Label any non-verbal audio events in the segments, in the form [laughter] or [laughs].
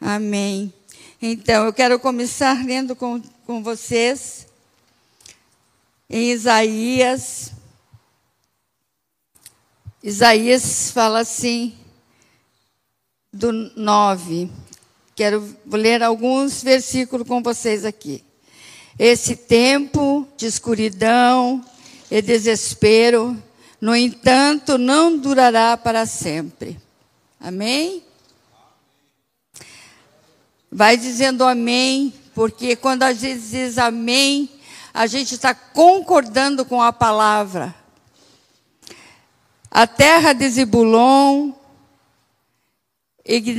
Amém. Então, eu quero começar lendo com, com vocês em Isaías. Isaías fala assim, do 9. Quero ler alguns versículos com vocês aqui. Esse tempo de escuridão e desespero, no entanto, não durará para sempre. Amém? Vai dizendo amém, porque quando a gente diz amém, a gente está concordando com a palavra. A terra de Zebulon e de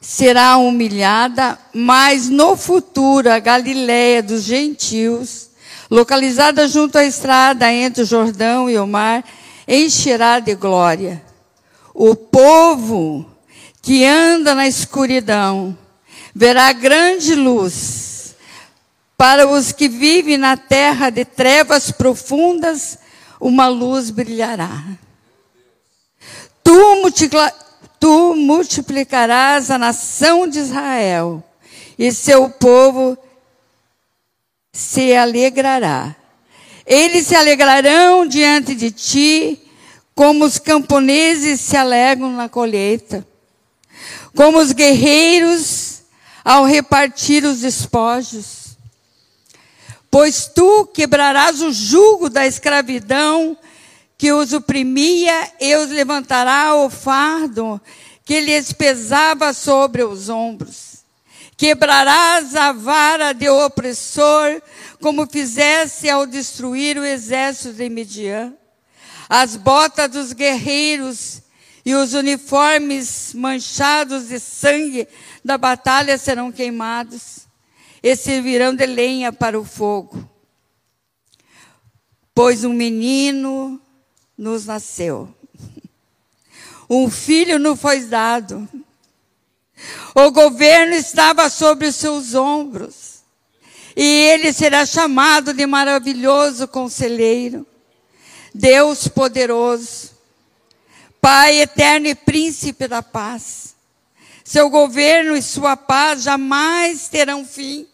será humilhada, mas no futuro a Galiléia dos gentios, localizada junto à estrada entre o Jordão e o mar, encherá de glória. O povo que anda na escuridão, verá grande luz. Para os que vivem na terra de trevas profundas, uma luz brilhará. Tu, tu multiplicarás a nação de Israel, e seu povo se alegrará. Eles se alegrarão diante de ti, como os camponeses se alegram na colheita como os guerreiros ao repartir os despojos. Pois tu quebrarás o jugo da escravidão que os oprimia e os levantará o fardo que lhes pesava sobre os ombros. Quebrarás a vara de opressor, como fizesse ao destruir o exército de Midian. As botas dos guerreiros e os uniformes manchados de sangue da batalha serão queimados e servirão de lenha para o fogo. Pois um menino nos nasceu, um filho nos foi dado, o governo estava sobre os seus ombros, e ele será chamado de maravilhoso conselheiro, Deus poderoso Pai eterno e príncipe da paz. Seu governo e sua paz jamais terão fim.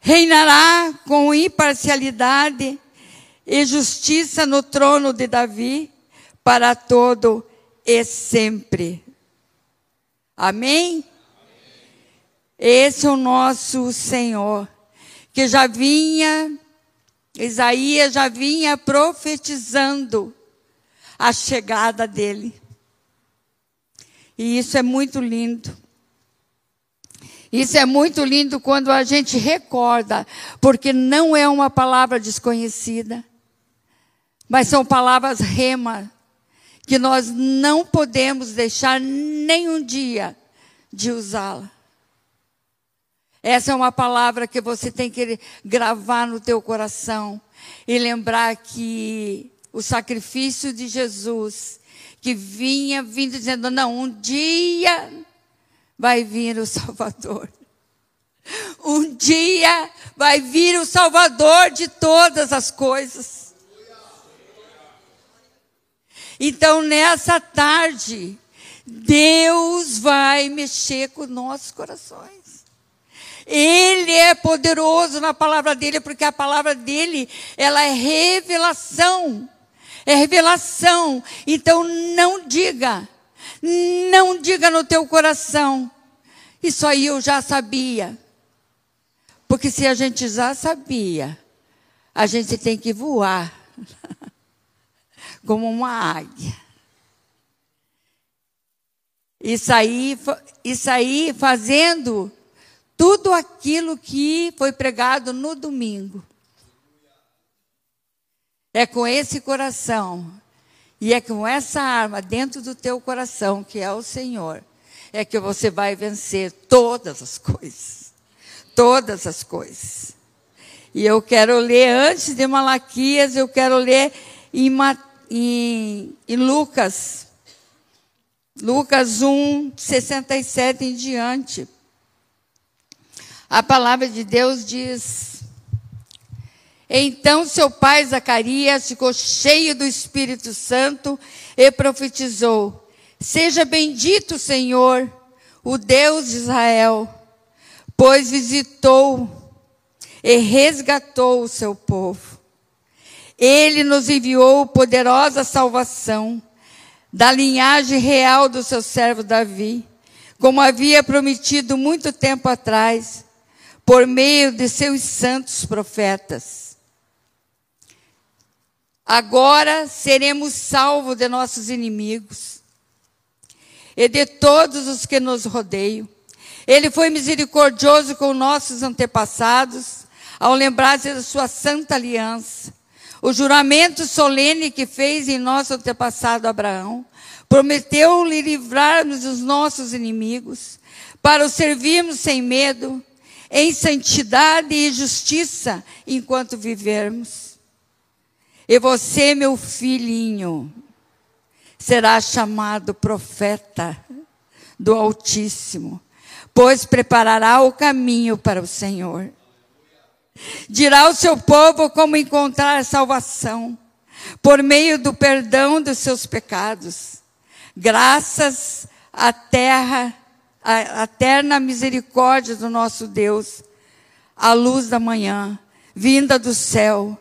Reinará com imparcialidade e justiça no trono de Davi para todo e sempre. Amém? Amém? Esse é o nosso Senhor, que já vinha Isaías já vinha profetizando a chegada dele. E isso é muito lindo. Isso é muito lindo quando a gente recorda, porque não é uma palavra desconhecida, mas são palavras rema, que nós não podemos deixar nenhum dia de usá-la. Essa é uma palavra que você tem que gravar no teu coração e lembrar que o sacrifício de Jesus, que vinha vindo dizendo: não, um dia vai vir o Salvador. Um dia vai vir o Salvador de todas as coisas. Então, nessa tarde, Deus vai mexer com nossos corações. Ele é poderoso na palavra dele, porque a palavra dele, ela é revelação. É revelação. Então não diga, não diga no teu coração. Isso aí eu já sabia. Porque se a gente já sabia, a gente tem que voar [laughs] como uma águia. Isso aí, isso aí fazendo tudo aquilo que foi pregado no domingo. É com esse coração e é com essa arma dentro do teu coração, que é o Senhor, é que você vai vencer todas as coisas. Todas as coisas. E eu quero ler, antes de Malaquias, eu quero ler em, em, em Lucas. Lucas 1, 67 em diante. A palavra de Deus diz: Então seu pai Zacarias ficou cheio do Espírito Santo e profetizou: Seja bendito, Senhor, o Deus de Israel, pois visitou e resgatou o seu povo. Ele nos enviou poderosa salvação da linhagem real do seu servo Davi, como havia prometido muito tempo atrás, por meio de seus santos profetas. Agora seremos salvos de nossos inimigos e de todos os que nos rodeiam. Ele foi misericordioso com nossos antepassados, ao lembrar-se da sua santa aliança. O juramento solene que fez em nosso antepassado Abraão, prometeu-lhe livrar-nos dos nossos inimigos, para o servirmos sem medo, em santidade e justiça, enquanto vivermos. E você, meu filhinho, será chamado profeta do Altíssimo, pois preparará o caminho para o Senhor. Dirá ao seu povo como encontrar salvação, por meio do perdão dos seus pecados, graças à terra, à eterna misericórdia do nosso Deus, a luz da manhã, vinda do céu,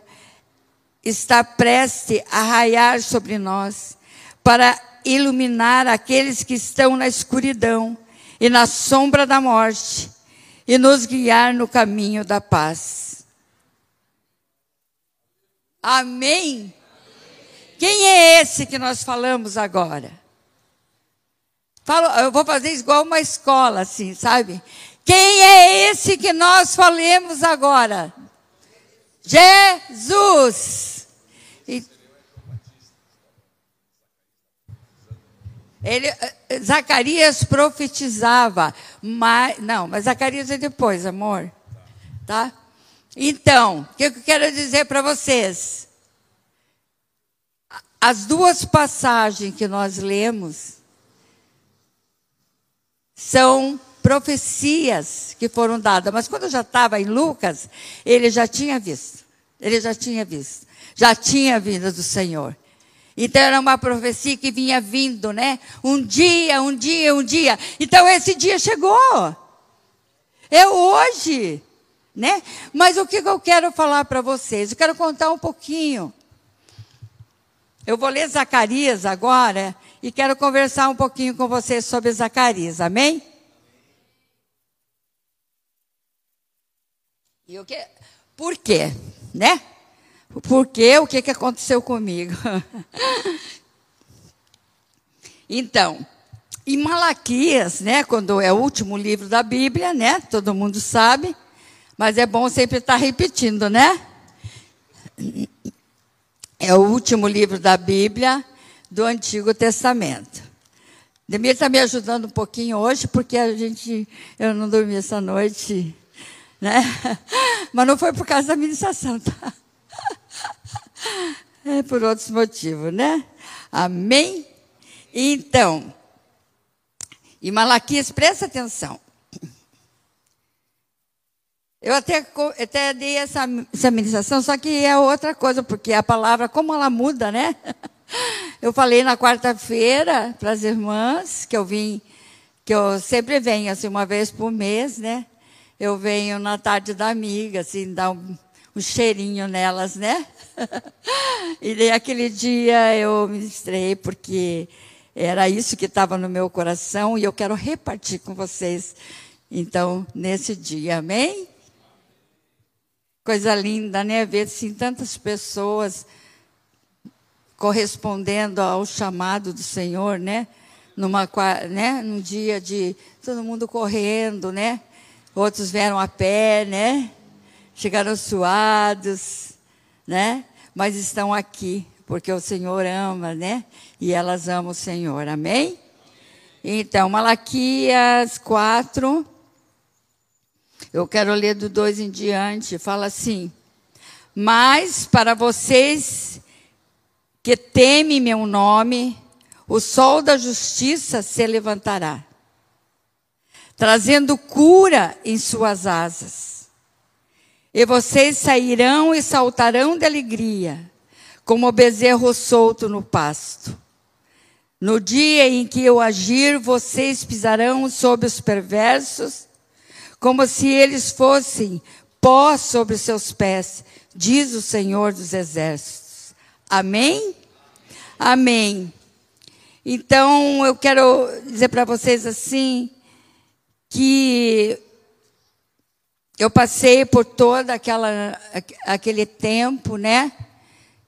está preste a raiar sobre nós para iluminar aqueles que estão na escuridão e na sombra da morte e nos guiar no caminho da paz. Amém? Quem é esse que nós falamos agora? Falo, eu vou fazer igual uma escola, assim, sabe? Quem é esse que nós falemos agora? Jesus. E Ele, eh, Zacarias profetizava, mas não, mas Zacarias é depois, amor, tá? Então, o que eu quero dizer para vocês? As duas passagens que nós lemos são profecias que foram dadas, mas quando eu já estava em Lucas, ele já tinha visto, ele já tinha visto, já tinha vindo do Senhor. Então era uma profecia que vinha vindo, né? Um dia, um dia, um dia. Então esse dia chegou. É hoje, né? Mas o que eu quero falar para vocês? Eu quero contar um pouquinho. Eu vou ler Zacarias agora e quero conversar um pouquinho com vocês sobre Zacarias. Amém? E o que? Por quê, né? Porque o que, que aconteceu comigo? [laughs] então, em Malaquias, né, quando é o último livro da Bíblia, né, todo mundo sabe, mas é bom sempre estar repetindo, né? É o último livro da Bíblia do Antigo Testamento. Demir está me ajudando um pouquinho hoje, porque a gente, eu não dormi essa noite, né? [laughs] Mas não foi por causa da ministração, tá? [laughs] É por outros motivos, né? Amém? Então, e Malaquias, presta atenção. Eu até, até dei essa, essa ministração, só que é outra coisa, porque a palavra, como ela muda, né? [laughs] Eu falei na quarta-feira para as irmãs, que eu vim, que eu sempre venho, assim, uma vez por mês, né? Eu venho na tarde da amiga, assim, dar um um cheirinho nelas, né? [laughs] e daí aquele dia eu me estrei porque era isso que estava no meu coração e eu quero repartir com vocês. Então, nesse dia, amém? Coisa linda, né? Ver assim, tantas pessoas correspondendo ao chamado do Senhor, né? Numa, né? Num dia de todo mundo correndo, né? Outros vieram a pé, né? chegaram suados, né? Mas estão aqui porque o Senhor ama, né? E elas amam o Senhor. Amém? Então, Malaquias 4, eu quero ler do 2 em diante, fala assim: Mas para vocês que temem meu nome, o sol da justiça se levantará, trazendo cura em suas asas. E vocês sairão e saltarão de alegria, como o bezerro solto no pasto. No dia em que eu agir, vocês pisarão sobre os perversos, como se eles fossem pó sobre seus pés, diz o Senhor dos Exércitos. Amém? Amém. Então, eu quero dizer para vocês assim, que eu passei por todo aquela, aquele tempo, né?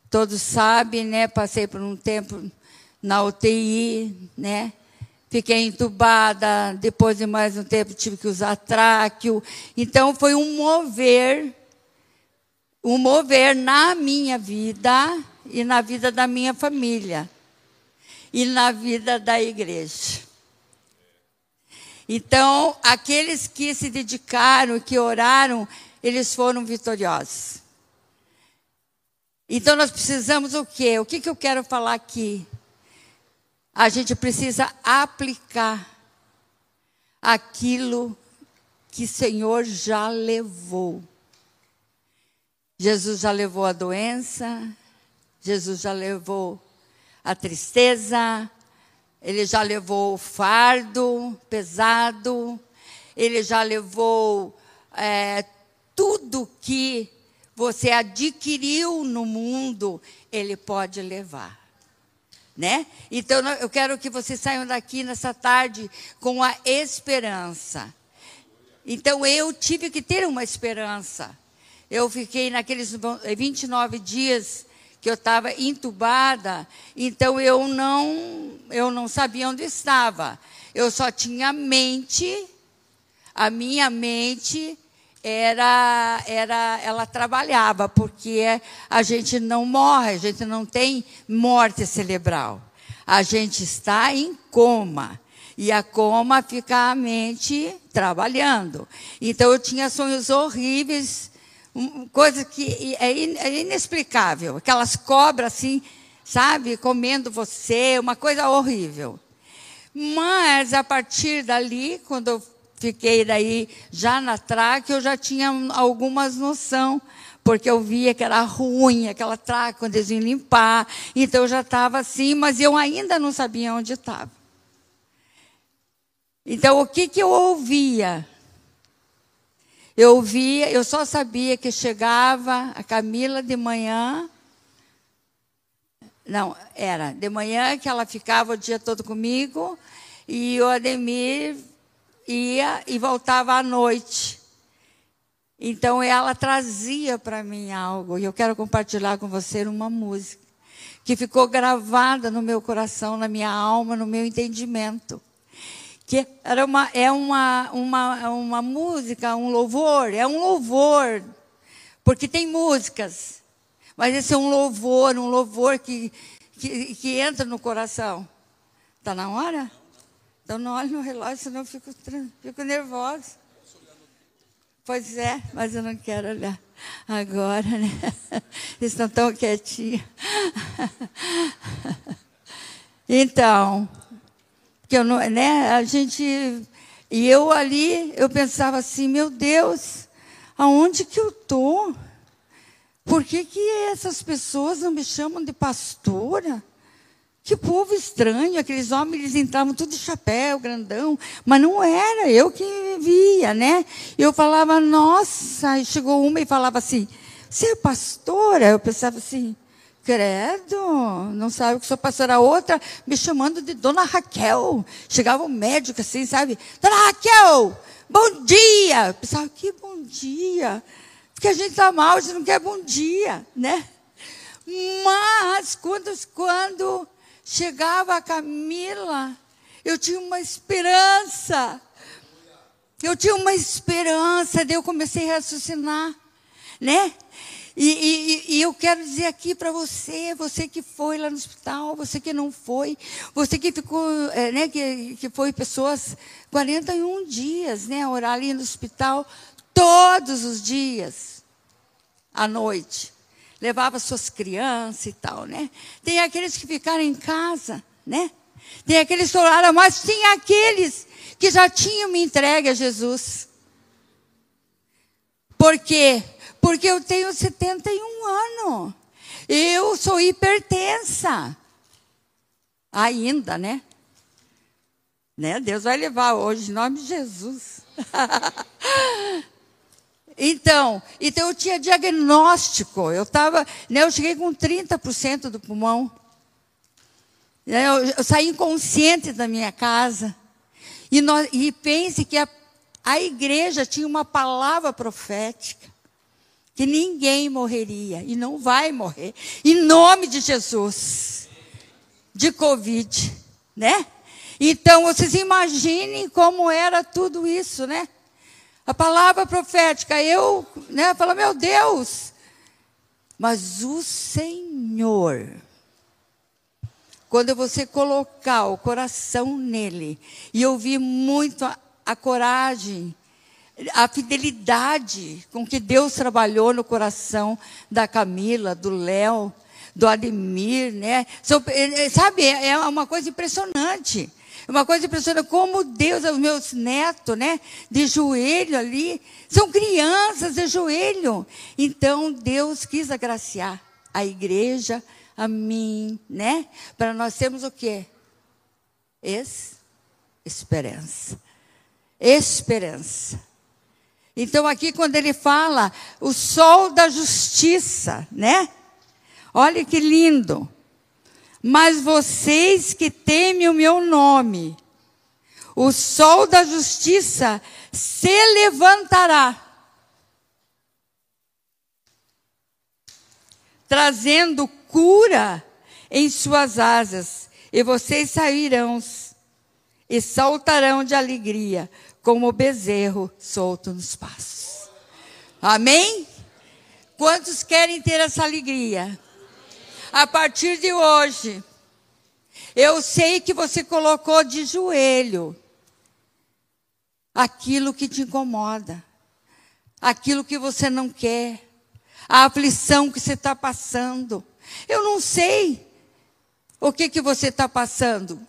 Todos sabem, né? Passei por um tempo na UTI, né? Fiquei entubada, depois de mais um tempo tive que usar tráqueo. Então foi um mover, um mover na minha vida e na vida da minha família e na vida da igreja. Então, aqueles que se dedicaram, que oraram, eles foram vitoriosos. Então, nós precisamos o quê? O que, que eu quero falar aqui? A gente precisa aplicar aquilo que o Senhor já levou. Jesus já levou a doença, Jesus já levou a tristeza, ele já levou fardo pesado, ele já levou é, tudo que você adquiriu no mundo, ele pode levar. Né? Então eu quero que vocês saiam daqui nessa tarde com a esperança. Então eu tive que ter uma esperança. Eu fiquei naqueles 29 dias que eu estava entubada, então eu não, eu não sabia onde estava. Eu só tinha mente, a minha mente era, era, ela trabalhava, porque a gente não morre, a gente não tem morte cerebral. A gente está em coma. E a coma fica a mente trabalhando. Então eu tinha sonhos horríveis coisa que é, é inexplicável. Aquelas cobras assim, sabe, comendo você, uma coisa horrível. Mas a partir dali, quando eu fiquei daí já na traque, eu já tinha algumas noção, porque eu via que era ruim aquela traque quando eles iam limpar. Então eu já estava assim, mas eu ainda não sabia onde estava. Então o que que eu ouvia? Eu via, eu só sabia que chegava a Camila de manhã. Não, era de manhã que ela ficava o dia todo comigo e o Ademir ia e voltava à noite. Então ela trazia para mim algo e eu quero compartilhar com você uma música que ficou gravada no meu coração, na minha alma, no meu entendimento que era uma, é uma, uma, uma música, um louvor, é um louvor, porque tem músicas, mas esse é um louvor, um louvor que, que, que entra no coração. Está na hora? Então não olhe no relógio, senão eu fico, fico nervosa. Pois é, mas eu não quero olhar agora, né? [laughs] Estão tão quietinhos. [laughs] Então, que eu não, né, a gente e eu ali, eu pensava assim, meu Deus, aonde que eu tô? Por que, que essas pessoas não me chamam de pastora? Que povo estranho, aqueles homens eles entravam tudo de chapéu, grandão, mas não era eu que via, né? Eu falava, nossa, e chegou uma e falava assim, você é pastora? Eu pensava assim, Credo, não sabe que sou pastora. Outra me chamando de Dona Raquel. Chegava um médico assim, sabe? Dona Raquel, bom dia. Eu pensava, que bom dia. Porque a gente está mal, a gente não quer bom dia, né? Mas quando, quando chegava a Camila, eu tinha uma esperança. Eu tinha uma esperança, daí eu comecei a raciocinar, né? E, e, e, eu quero dizer aqui para você, você que foi lá no hospital, você que não foi, você que ficou, é, né, que, que foi pessoas 41 dias, né, orar ali no hospital, todos os dias, à noite. Levava suas crianças e tal, né? Tem aqueles que ficaram em casa, né? Tem aqueles que oraram, mas tinha aqueles que já tinham me entregue a Jesus. Por quê? Porque eu tenho 71 anos. Eu sou hipertensa. Ainda, né? né? Deus vai levar hoje, em nome de Jesus. [laughs] então, então eu tinha diagnóstico. Eu tava, né, eu cheguei com 30% do pulmão. Né, eu, eu saí inconsciente da minha casa. E, nós, e pense que a, a igreja tinha uma palavra profética que ninguém morreria e não vai morrer, em nome de Jesus, de Covid, né? Então, vocês imaginem como era tudo isso, né? A palavra profética, eu, né, falo, meu Deus, mas o Senhor, quando você colocar o coração nele, e eu vi muito a, a coragem, a fidelidade com que Deus trabalhou no coração da Camila, do Léo, do Ademir, né? Eh, eh, sabe, é, é uma coisa impressionante. É uma coisa impressionante como Deus, os meus netos, né? De joelho ali, são crianças de joelho. Então Deus quis agraciar a igreja, a mim, né? Para nós termos o quê? Es esperança. Esperança. Então, aqui, quando ele fala o sol da justiça, né? Olha que lindo. Mas vocês que temem o meu nome, o sol da justiça se levantará, trazendo cura em suas asas, e vocês sairão e saltarão de alegria, como bezerro solto nos passos. Amém? Quantos querem ter essa alegria? A partir de hoje, eu sei que você colocou de joelho aquilo que te incomoda, aquilo que você não quer, a aflição que você está passando. Eu não sei o que, que você está passando.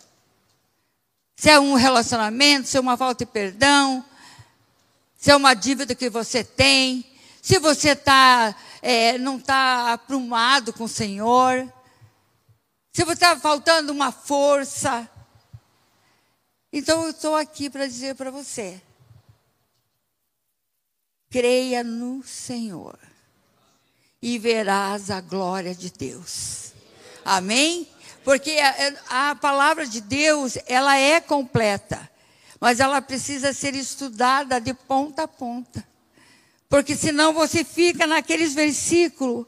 Se é um relacionamento, se é uma falta de perdão, se é uma dívida que você tem, se você tá, é, não está aprumado com o Senhor, se você está faltando uma força. Então eu estou aqui para dizer para você: creia no Senhor e verás a glória de Deus. Amém? Porque a, a palavra de Deus, ela é completa, mas ela precisa ser estudada de ponta a ponta. Porque senão você fica naqueles versículos,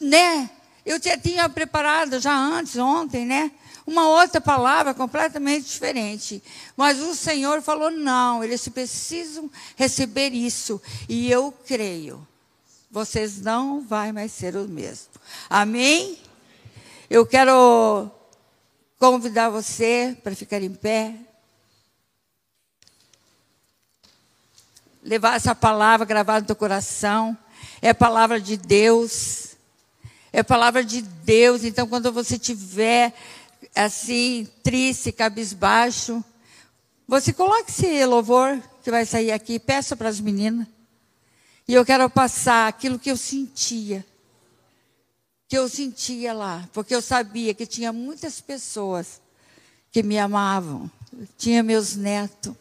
né? Eu já tinha preparado já antes, ontem, né? Uma outra palavra completamente diferente. Mas o Senhor falou: não, eles precisam receber isso. E eu creio. Vocês não vão mais ser o mesmo. Amém? Eu quero convidar você para ficar em pé. Levar essa palavra gravada no teu coração. É palavra de Deus. É palavra de Deus. Então, quando você tiver assim, triste, cabisbaixo, você coloque esse louvor que vai sair aqui, peça para as meninas. E eu quero passar aquilo que eu sentia que eu sentia lá, porque eu sabia que tinha muitas pessoas que me amavam, tinha meus netos.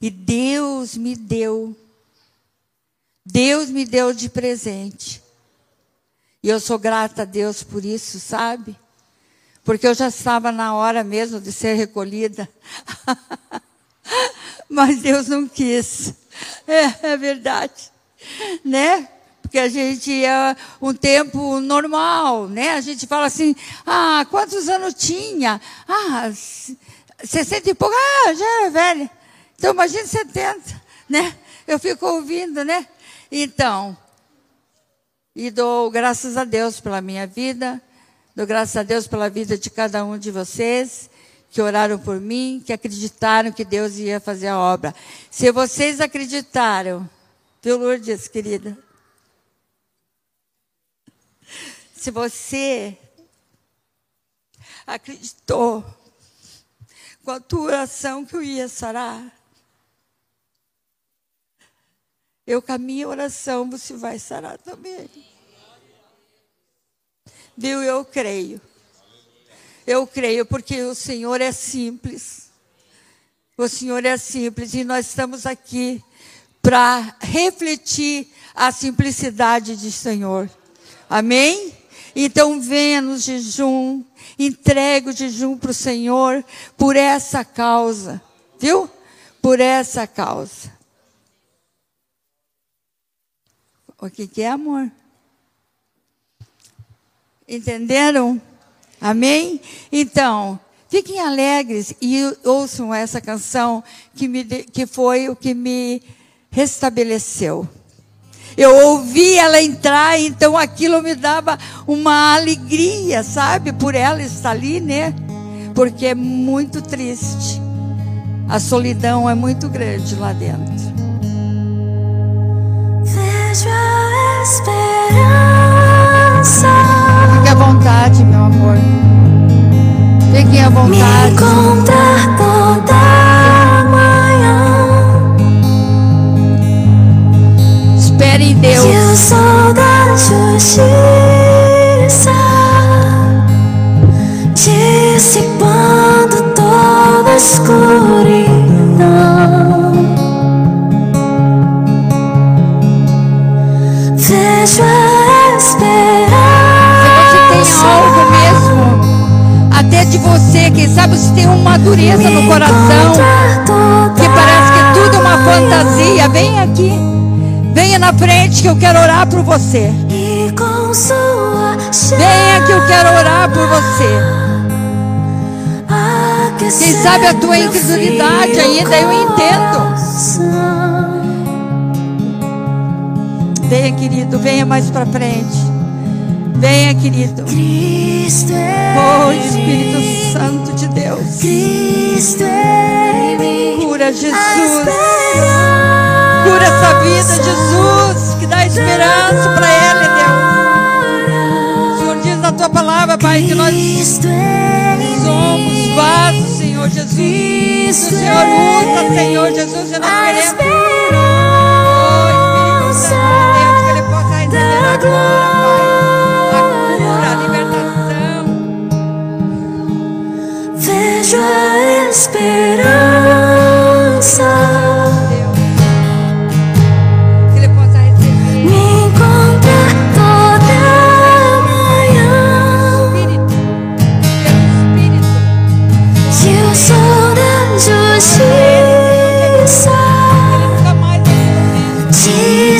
E Deus me deu, Deus me deu de presente. E eu sou grata a Deus por isso, sabe? Porque eu já estava na hora mesmo de ser recolhida. [laughs] Mas Deus não quis. É, é verdade. Né? Porque a gente é um tempo normal, né? A gente fala assim, ah, quantos anos tinha? Ah, 60 e pouco, ah, já é velha. Então, imagine 70, né? Eu fico ouvindo, né? Então, e dou graças a Deus pela minha vida, dou graças a Deus pela vida de cada um de vocês que oraram por mim, que acreditaram que Deus ia fazer a obra. Se vocês acreditaram, viu, Lourdes, querida? Se você acreditou com a tua oração que eu ia sarar, eu com a minha oração você vai sarar também. Viu? Eu creio. Eu creio, porque o Senhor é simples. O Senhor é simples e nós estamos aqui para refletir a simplicidade do Senhor. Amém? Então venha no jejum, entregue o jejum para o Senhor por essa causa, viu? Por essa causa. O que, que é amor? Entenderam? Amém? Então, fiquem alegres e ouçam essa canção que, me, que foi o que me restabeleceu. Eu ouvi ela entrar, então aquilo me dava uma alegria, sabe? Por ela estar ali, né? Porque é muito triste. A solidão é muito grande lá dentro. Vejo a esperança. Fique à vontade, meu amor. Fiquem à vontade. Me encontrar na frente que eu quero orar por você. Venha que eu quero orar por você. Quem sabe a tua incredulidade ainda, eu entendo. Venha, querido, venha mais para frente. Venha, querido. Cristo é Oh, Espírito Santo de Deus. Cristo é. Cura, Jesus. Essa vida, Jesus. Que dá esperança para ele, Deus. O Senhor diz na tua palavra, Pai, que nós é somos vasos, Senhor Jesus. Que o Senhor usa, Senhor Jesus, e nós queremos. Oh, Espírito Santo de Deus, que ele possa receber a cura, Pai. Vejo a esperança.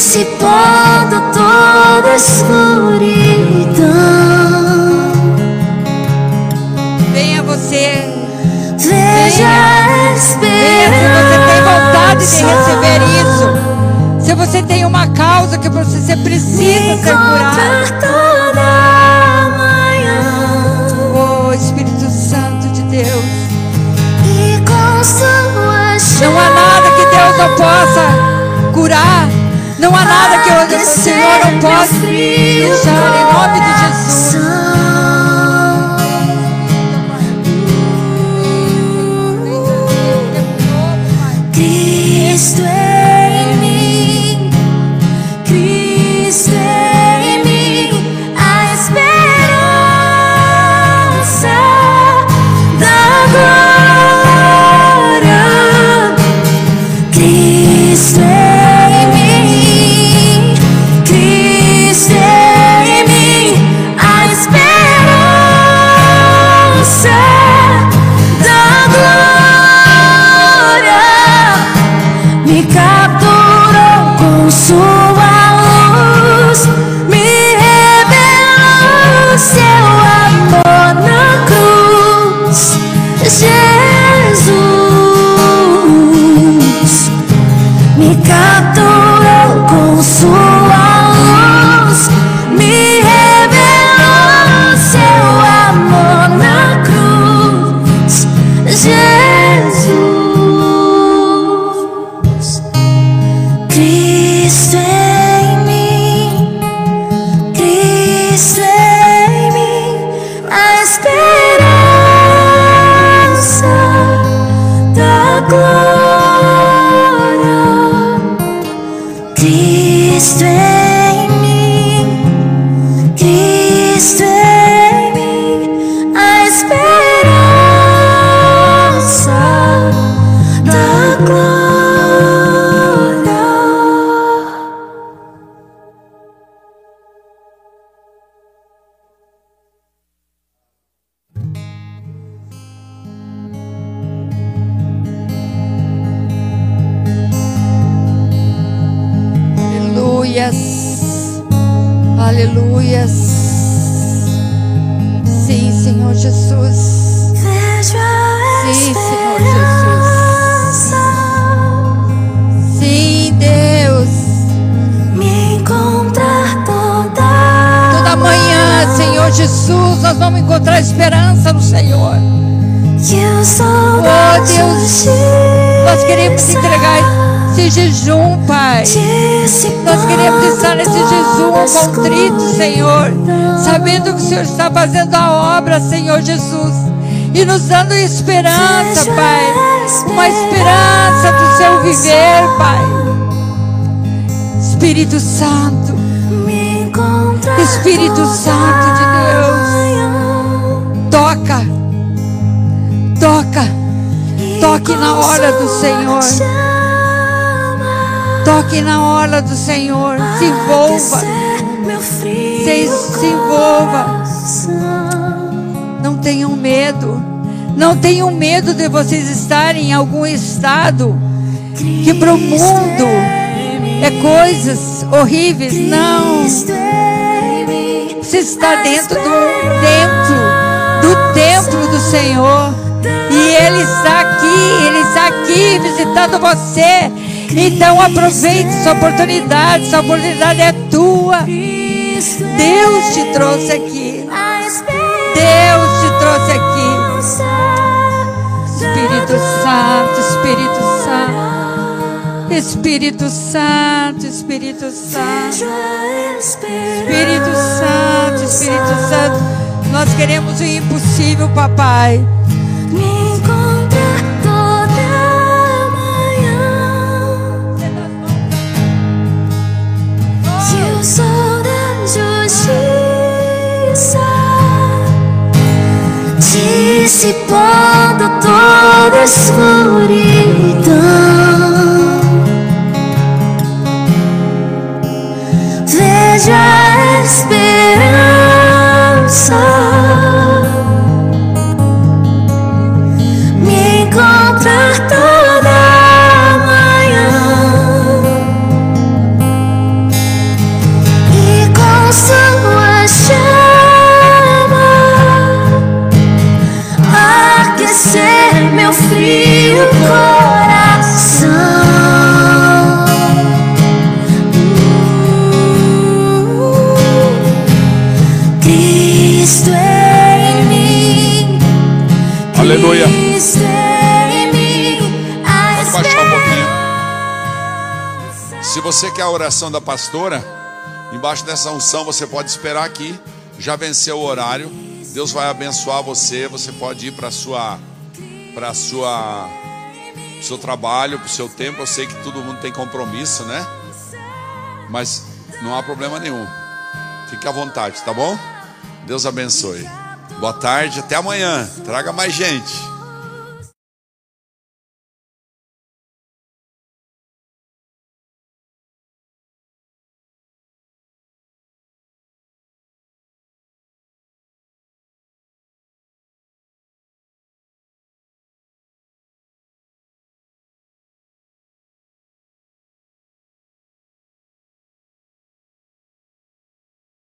Dissipando toda a escuridão. Venha você. Veja a Venha se você tem vontade de esperança. receber isso. Se você tem uma causa que você precisa ser curado. toda manhã. Oh, Espírito Santo de Deus. E com sua Não há nada que Deus não possa curar. Não há nada que o Senhor não possa deixar em nome de Jesus. Encontrar esperança no Senhor. Oh, Deus, nós queremos entregar esse jejum, Pai. Nós queremos estar nesse jejum contrito, Senhor, sabendo que o Senhor está fazendo a obra, Senhor Jesus, e nos dando esperança, Pai, uma esperança do seu viver, Pai. Espírito Santo, Espírito Santo toca, toca, toque na hora do Senhor. toque na hora do Senhor, se envolva, se, se envolva. Não tenham medo. Não tenham medo de vocês estarem em algum estado que para o mundo é coisas horríveis. Não. Você está dentro do do templo do Senhor. E Ele está aqui, Ele está aqui visitando você. Então aproveite essa oportunidade, essa oportunidade é tua. Deus te trouxe aqui. Deus te trouxe aqui. Espírito Santo, Espírito Santo. Espírito Santo, Espírito Santo. Espírito Santo, Espírito Santo. Nós queremos o impossível, papai. Me encontrar toda manhã que eu sou da justiça, dissipando toda escuridão. Se você quer a oração da pastora, embaixo dessa unção você pode esperar aqui. Já venceu o horário. Deus vai abençoar você. Você pode ir para sua para sua seu trabalho, para o seu tempo. Eu sei que todo mundo tem compromisso, né? Mas não há problema nenhum. Fique à vontade, tá bom? Deus abençoe. Boa tarde, até amanhã. Traga mais gente.